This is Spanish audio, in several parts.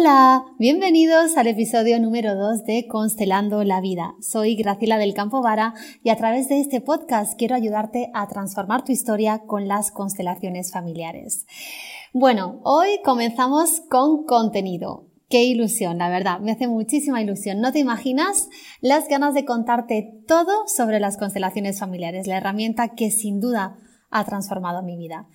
Hola, bienvenidos al episodio número 2 de Constelando la Vida. Soy Graciela del Campo Vara y a través de este podcast quiero ayudarte a transformar tu historia con las constelaciones familiares. Bueno, hoy comenzamos con contenido. Qué ilusión, la verdad, me hace muchísima ilusión. No te imaginas las ganas de contarte todo sobre las constelaciones familiares, la herramienta que sin duda ha transformado mi vida.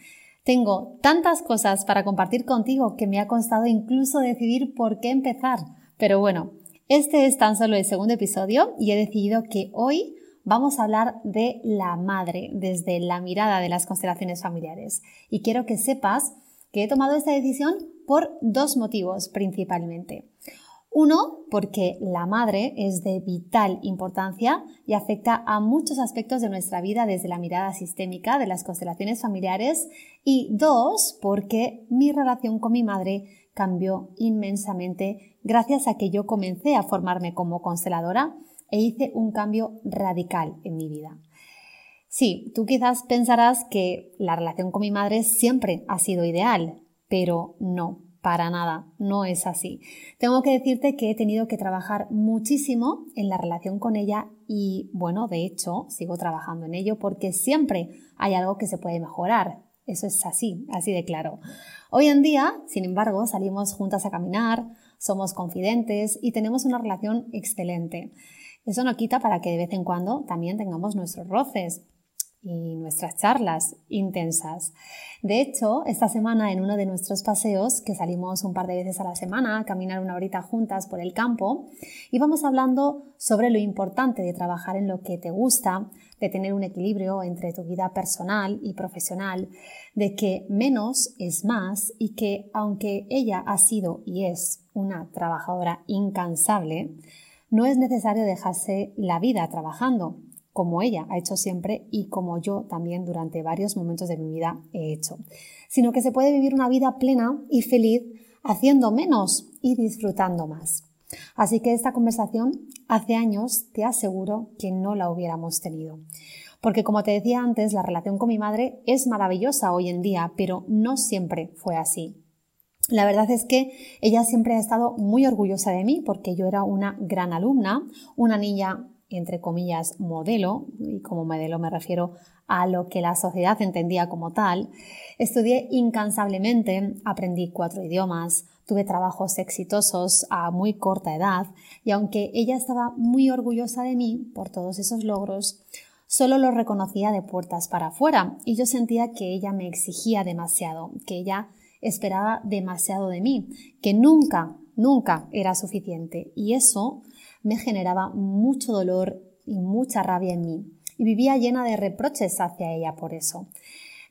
Tengo tantas cosas para compartir contigo que me ha costado incluso decidir por qué empezar. Pero bueno, este es tan solo el segundo episodio y he decidido que hoy vamos a hablar de la madre desde la mirada de las constelaciones familiares. Y quiero que sepas que he tomado esta decisión por dos motivos principalmente. Uno, porque la madre es de vital importancia y afecta a muchos aspectos de nuestra vida desde la mirada sistémica de las constelaciones familiares. Y dos, porque mi relación con mi madre cambió inmensamente gracias a que yo comencé a formarme como consteladora e hice un cambio radical en mi vida. Sí, tú quizás pensarás que la relación con mi madre siempre ha sido ideal, pero no, para nada, no es así. Tengo que decirte que he tenido que trabajar muchísimo en la relación con ella y bueno, de hecho, sigo trabajando en ello porque siempre hay algo que se puede mejorar. Eso es así, así de claro. Hoy en día, sin embargo, salimos juntas a caminar, somos confidentes y tenemos una relación excelente. Eso no quita para que de vez en cuando también tengamos nuestros roces, y nuestras charlas intensas. De hecho, esta semana en uno de nuestros paseos, que salimos un par de veces a la semana a caminar una horita juntas por el campo, íbamos hablando sobre lo importante de trabajar en lo que te gusta, de tener un equilibrio entre tu vida personal y profesional, de que menos es más y que aunque ella ha sido y es una trabajadora incansable, no es necesario dejarse la vida trabajando como ella ha hecho siempre y como yo también durante varios momentos de mi vida he hecho, sino que se puede vivir una vida plena y feliz haciendo menos y disfrutando más. Así que esta conversación hace años te aseguro que no la hubiéramos tenido. Porque como te decía antes, la relación con mi madre es maravillosa hoy en día, pero no siempre fue así. La verdad es que ella siempre ha estado muy orgullosa de mí porque yo era una gran alumna, una niña entre comillas, modelo, y como modelo me refiero a lo que la sociedad entendía como tal, estudié incansablemente, aprendí cuatro idiomas, tuve trabajos exitosos a muy corta edad y aunque ella estaba muy orgullosa de mí por todos esos logros, solo lo reconocía de puertas para afuera y yo sentía que ella me exigía demasiado, que ella esperaba demasiado de mí, que nunca, nunca era suficiente. Y eso me generaba mucho dolor y mucha rabia en mí y vivía llena de reproches hacia ella por eso.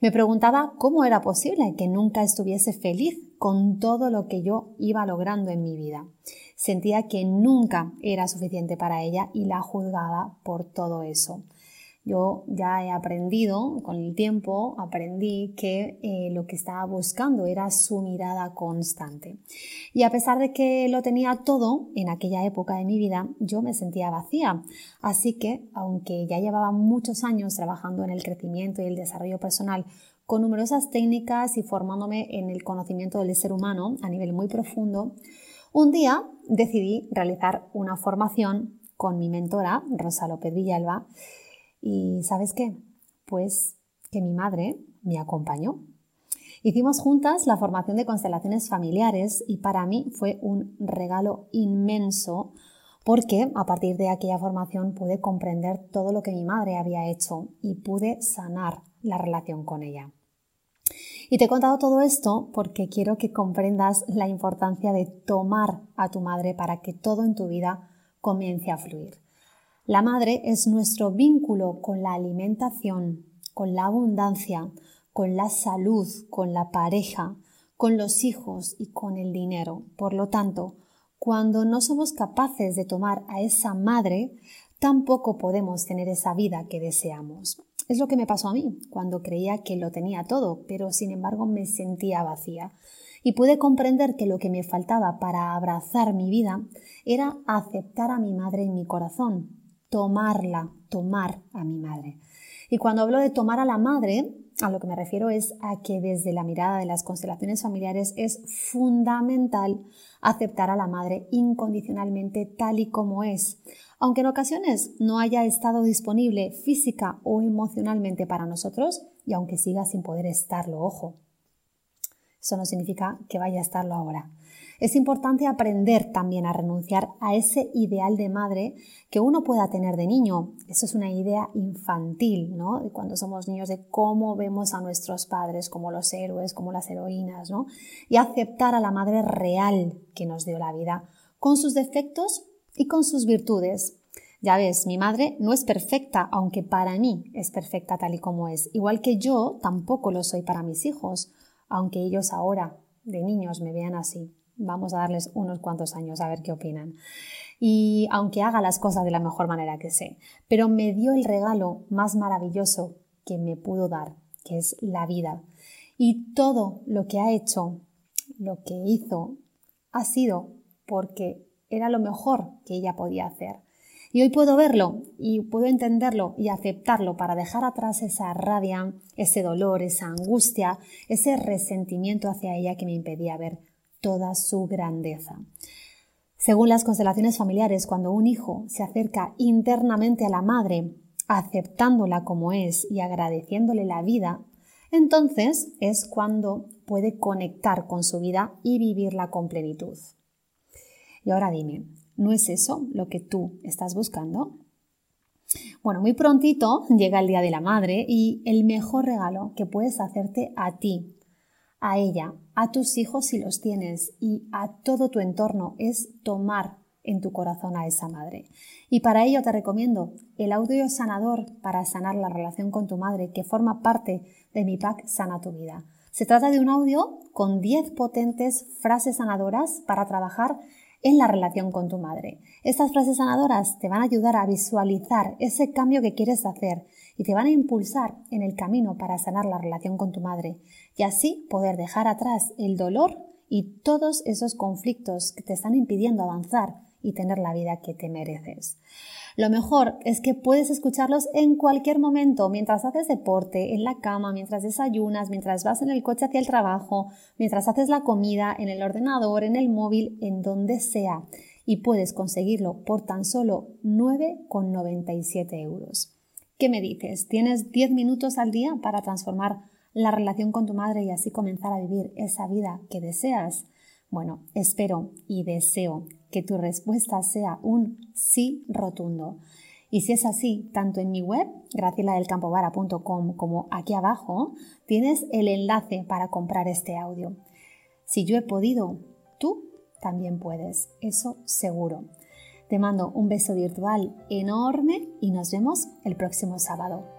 Me preguntaba cómo era posible que nunca estuviese feliz con todo lo que yo iba logrando en mi vida. Sentía que nunca era suficiente para ella y la juzgaba por todo eso. Yo ya he aprendido, con el tiempo, aprendí que eh, lo que estaba buscando era su mirada constante. Y a pesar de que lo tenía todo en aquella época de mi vida, yo me sentía vacía. Así que, aunque ya llevaba muchos años trabajando en el crecimiento y el desarrollo personal, con numerosas técnicas y formándome en el conocimiento del ser humano a nivel muy profundo, un día decidí realizar una formación con mi mentora, Rosa López Villalba, y ¿sabes qué? Pues que mi madre me acompañó. Hicimos juntas la formación de constelaciones familiares y para mí fue un regalo inmenso porque a partir de aquella formación pude comprender todo lo que mi madre había hecho y pude sanar la relación con ella. Y te he contado todo esto porque quiero que comprendas la importancia de tomar a tu madre para que todo en tu vida comience a fluir. La madre es nuestro vínculo con la alimentación, con la abundancia, con la salud, con la pareja, con los hijos y con el dinero. Por lo tanto, cuando no somos capaces de tomar a esa madre, tampoco podemos tener esa vida que deseamos. Es lo que me pasó a mí cuando creía que lo tenía todo, pero sin embargo me sentía vacía. Y pude comprender que lo que me faltaba para abrazar mi vida era aceptar a mi madre en mi corazón, tomarla, tomar a mi madre. Y cuando hablo de tomar a la madre, a lo que me refiero es a que desde la mirada de las constelaciones familiares es fundamental aceptar a la madre incondicionalmente tal y como es, aunque en ocasiones no haya estado disponible física o emocionalmente para nosotros y aunque siga sin poder estarlo, ojo. Eso no significa que vaya a estarlo ahora. Es importante aprender también a renunciar a ese ideal de madre que uno pueda tener de niño. Eso es una idea infantil, ¿no? De cuando somos niños, de cómo vemos a nuestros padres como los héroes, como las heroínas, ¿no? Y aceptar a la madre real que nos dio la vida, con sus defectos y con sus virtudes. Ya ves, mi madre no es perfecta, aunque para mí es perfecta tal y como es. Igual que yo tampoco lo soy para mis hijos, aunque ellos ahora, de niños, me vean así. Vamos a darles unos cuantos años a ver qué opinan. Y aunque haga las cosas de la mejor manera que sé, pero me dio el regalo más maravilloso que me pudo dar, que es la vida. Y todo lo que ha hecho, lo que hizo, ha sido porque era lo mejor que ella podía hacer. Y hoy puedo verlo y puedo entenderlo y aceptarlo para dejar atrás esa rabia, ese dolor, esa angustia, ese resentimiento hacia ella que me impedía ver toda su grandeza. Según las constelaciones familiares, cuando un hijo se acerca internamente a la madre, aceptándola como es y agradeciéndole la vida, entonces es cuando puede conectar con su vida y vivirla con plenitud. Y ahora dime, ¿no es eso lo que tú estás buscando? Bueno, muy prontito llega el Día de la Madre y el mejor regalo que puedes hacerte a ti, a ella, a tus hijos si los tienes y a todo tu entorno es tomar en tu corazón a esa madre. Y para ello te recomiendo el audio sanador para sanar la relación con tu madre que forma parte de mi pack Sana tu vida. Se trata de un audio con 10 potentes frases sanadoras para trabajar en la relación con tu madre. Estas frases sanadoras te van a ayudar a visualizar ese cambio que quieres hacer y te van a impulsar en el camino para sanar la relación con tu madre y así poder dejar atrás el dolor y todos esos conflictos que te están impidiendo avanzar y tener la vida que te mereces. Lo mejor es que puedes escucharlos en cualquier momento, mientras haces deporte, en la cama, mientras desayunas, mientras vas en el coche hacia el trabajo, mientras haces la comida, en el ordenador, en el móvil, en donde sea. Y puedes conseguirlo por tan solo 9,97 euros. ¿Qué me dices? ¿Tienes 10 minutos al día para transformar la relación con tu madre y así comenzar a vivir esa vida que deseas? Bueno, espero y deseo que tu respuesta sea un sí rotundo. Y si es así, tanto en mi web, gracieladelcampovara.com, como aquí abajo, tienes el enlace para comprar este audio. Si yo he podido, tú también puedes, eso seguro. Te mando un beso virtual enorme y nos vemos el próximo sábado.